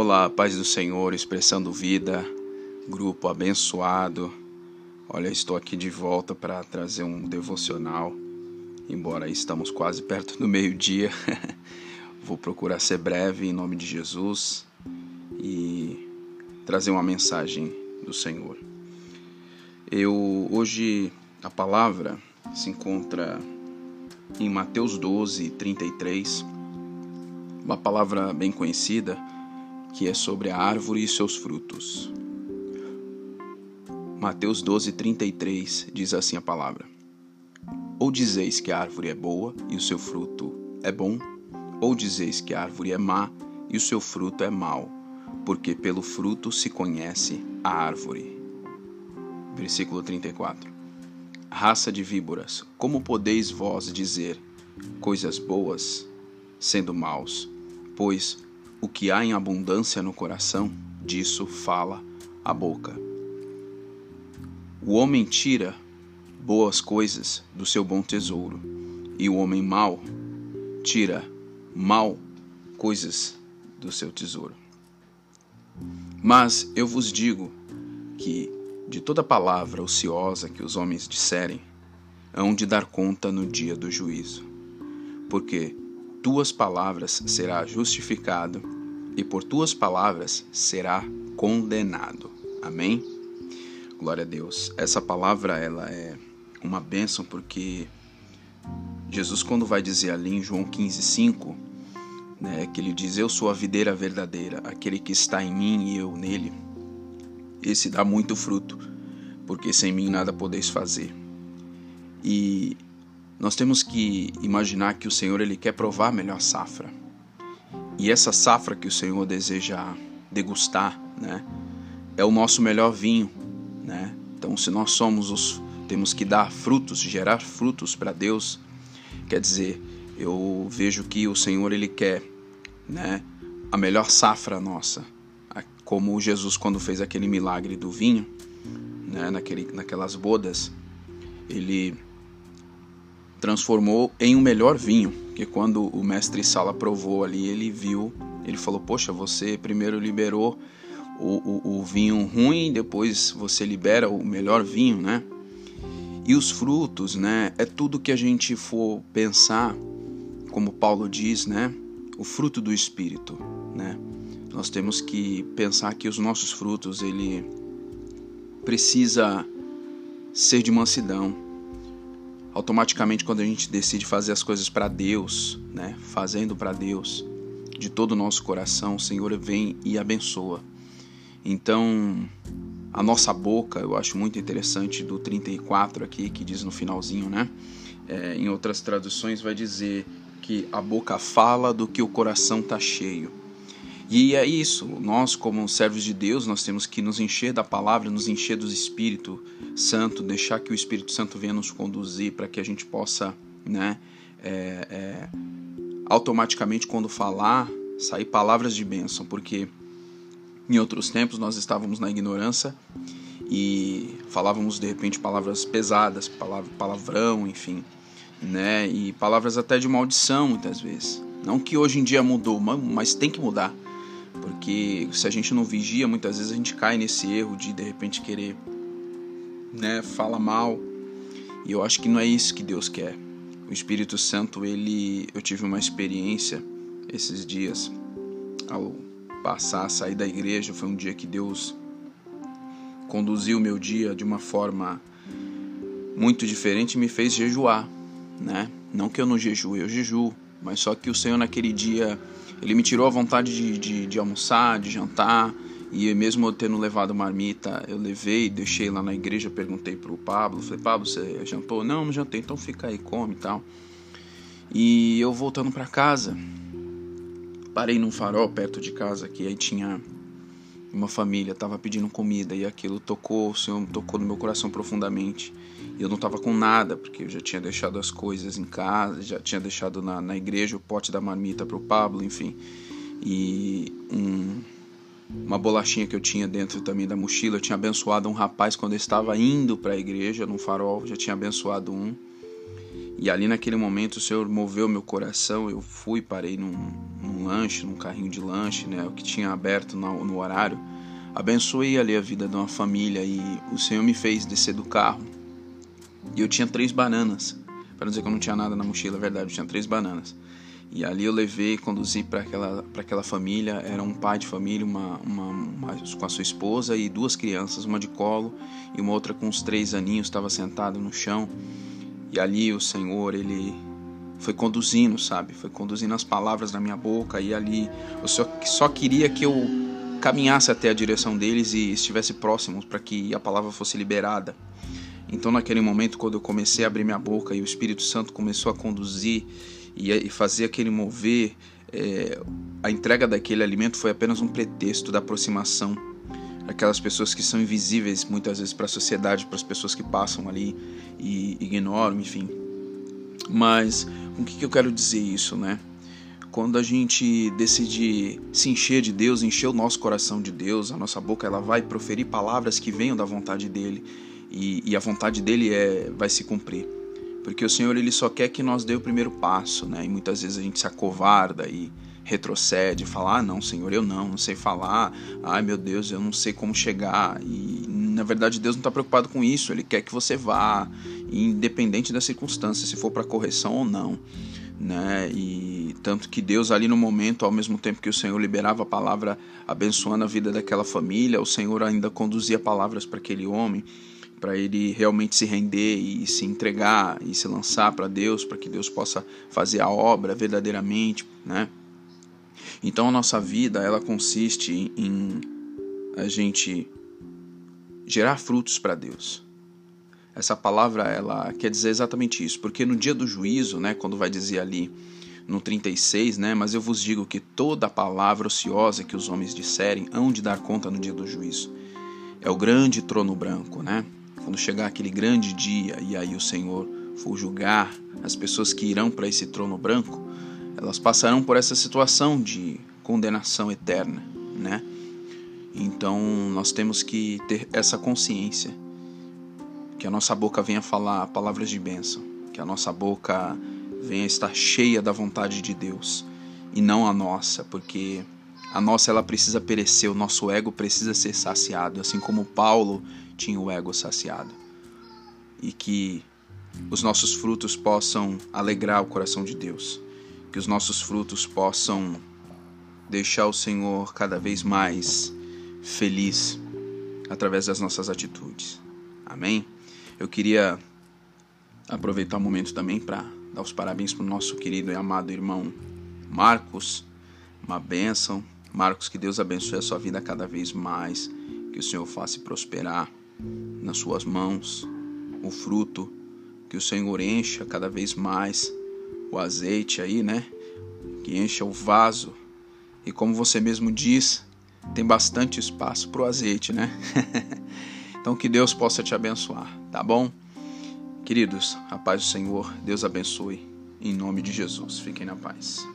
Olá, paz do Senhor, expressando vida, grupo abençoado. Olha, estou aqui de volta para trazer um devocional. Embora estamos quase perto do meio-dia, vou procurar ser breve em nome de Jesus e trazer uma mensagem do Senhor. Eu hoje a palavra se encontra em Mateus 12, 33, uma palavra bem conhecida que é sobre a árvore e seus frutos. Mateus 12, 33 diz assim a palavra: Ou dizeis que a árvore é boa e o seu fruto é bom, ou dizeis que a árvore é má e o seu fruto é mau, porque pelo fruto se conhece a árvore. Versículo 34. Raça de víboras, como podeis vós dizer coisas boas, sendo maus? Pois o que há em abundância no coração, disso fala a boca. O homem tira boas coisas do seu bom tesouro, e o homem mau tira mal coisas do seu tesouro. Mas eu vos digo que de toda palavra ociosa que os homens disserem, hão de dar conta no dia do juízo. Porque tuas palavras será justificado e por tuas palavras será condenado. Amém? Glória a Deus. Essa palavra ela é uma bênção porque Jesus quando vai dizer ali em João 15:5, né, que ele diz: "Eu sou a videira verdadeira, aquele que está em mim e eu nele, esse dá muito fruto, porque sem mim nada podeis fazer." E nós temos que imaginar que o Senhor ele quer provar a melhor safra. E essa safra que o Senhor deseja degustar, né, é o nosso melhor vinho, né? Então, se nós somos os temos que dar frutos, gerar frutos para Deus, quer dizer, eu vejo que o Senhor ele quer, né, a melhor safra nossa, como Jesus quando fez aquele milagre do vinho, né, naquele, naquelas bodas, ele transformou em um melhor vinho, que quando o mestre Sala provou ali, ele viu, ele falou: Poxa, você primeiro liberou o, o, o vinho ruim, depois você libera o melhor vinho, né? E os frutos, né? É tudo que a gente for pensar, como Paulo diz, né? O fruto do Espírito, né? Nós temos que pensar que os nossos frutos, ele precisa ser de mansidão, automaticamente quando a gente decide fazer as coisas para Deus, né, fazendo para Deus, de todo o nosso coração, o Senhor vem e abençoa. Então, a nossa boca, eu acho muito interessante do 34 aqui, que diz no finalzinho, né? É, em outras traduções vai dizer que a boca fala do que o coração está cheio. E é isso, nós como servos de Deus, nós temos que nos encher da palavra, nos encher do Espírito Santo, deixar que o Espírito Santo venha nos conduzir para que a gente possa, né, é, é, automaticamente quando falar, sair palavras de bênção, porque em outros tempos nós estávamos na ignorância e falávamos de repente palavras pesadas, palavrão, enfim, né, e palavras até de maldição muitas vezes. Não que hoje em dia mudou, mas tem que mudar porque se a gente não vigia, muitas vezes a gente cai nesse erro de de repente querer, né, fala mal. E eu acho que não é isso que Deus quer. O Espírito Santo, ele, eu tive uma experiência esses dias ao passar, sair da igreja, foi um dia que Deus conduziu o meu dia de uma forma muito diferente e me fez jejuar, né? Não que eu não jejue, eu jejuo, mas só que o Senhor naquele dia ele me tirou a vontade de, de, de almoçar, de jantar. E mesmo eu tendo levado marmita, eu levei, deixei lá na igreja, perguntei pro Pablo, falei, Pablo, você jantou? Não, não jantei, então fica aí, come e tal. E eu voltando para casa, parei num farol perto de casa que aí tinha uma família, tava pedindo comida e aquilo tocou, o Senhor tocou no meu coração profundamente. E eu não tava com nada, porque eu já tinha deixado as coisas em casa, já tinha deixado na, na igreja o pote da marmita pro Pablo, enfim. E um, uma bolachinha que eu tinha dentro também da mochila, eu tinha abençoado um rapaz quando eu estava indo para a igreja, no farol, já tinha abençoado um. E ali naquele momento o Senhor moveu meu coração, eu fui, parei num, num lanche, num carrinho de lanche, né, o que tinha aberto no, no horário. Abençoei ali a vida de uma família e o Senhor me fez descer do carro. E eu tinha três bananas. Para dizer que eu não tinha nada na mochila, é verdade, eu tinha três bananas. E ali eu levei, conduzi para aquela, aquela família. Era um pai de família, uma, uma, uma, com a sua esposa e duas crianças, uma de colo e uma outra com uns três aninhos, estava sentada no chão. E ali o Senhor, ele foi conduzindo, sabe? Foi conduzindo as palavras na minha boca. E ali eu só, só queria que eu caminhasse até a direção deles e estivesse próximo para que a palavra fosse liberada. Então, naquele momento, quando eu comecei a abrir minha boca e o Espírito Santo começou a conduzir e fazer aquele mover, é, a entrega daquele alimento foi apenas um pretexto da aproximação aquelas pessoas que são invisíveis muitas vezes para a sociedade, para as pessoas que passam ali e ignoram, enfim. Mas com o que, que eu quero dizer isso, né? Quando a gente decide se encher de Deus, encher o nosso coração de Deus, a nossa boca ela vai proferir palavras que venham da vontade dele e, e a vontade dele é vai se cumprir porque o Senhor ele só quer que nós dê o primeiro passo, né? E muitas vezes a gente se acovarda e retrocede, fala: "Ah, não, Senhor, eu não, não sei falar. Ai, meu Deus, eu não sei como chegar". E na verdade Deus não está preocupado com isso, ele quer que você vá, independente da circunstância, se for para correção ou não, né? E tanto que Deus ali no momento, ao mesmo tempo que o Senhor liberava a palavra abençoando a vida daquela família, o Senhor ainda conduzia palavras para aquele homem para ele realmente se render e se entregar e se lançar para Deus, para que Deus possa fazer a obra verdadeiramente, né? Então a nossa vida, ela consiste em a gente gerar frutos para Deus. Essa palavra ela quer dizer exatamente isso, porque no dia do juízo, né, quando vai dizer ali no 36, né, mas eu vos digo que toda palavra ociosa que os homens disserem hão de dar conta no dia do juízo. É o grande trono branco, né? quando chegar aquele grande dia e aí o Senhor for julgar as pessoas que irão para esse trono branco, elas passarão por essa situação de condenação eterna, né? Então nós temos que ter essa consciência que a nossa boca venha falar palavras de bênção, que a nossa boca venha estar cheia da vontade de Deus e não a nossa, porque a nossa ela precisa perecer, o nosso ego precisa ser saciado, assim como Paulo tinha o ego saciado. E que os nossos frutos possam alegrar o coração de Deus, que os nossos frutos possam deixar o Senhor cada vez mais feliz através das nossas atitudes. Amém? Eu queria aproveitar o momento também para dar os parabéns para o nosso querido e amado irmão Marcos. Uma bênção. Marcos, que Deus abençoe a sua vida cada vez mais, que o Senhor faça prosperar nas suas mãos o fruto, que o Senhor encha cada vez mais o azeite aí, né? Que encha o vaso. E como você mesmo diz, tem bastante espaço para o azeite, né? então que Deus possa te abençoar, tá bom? Queridos, a paz do Senhor, Deus abençoe. Em nome de Jesus, fiquem na paz.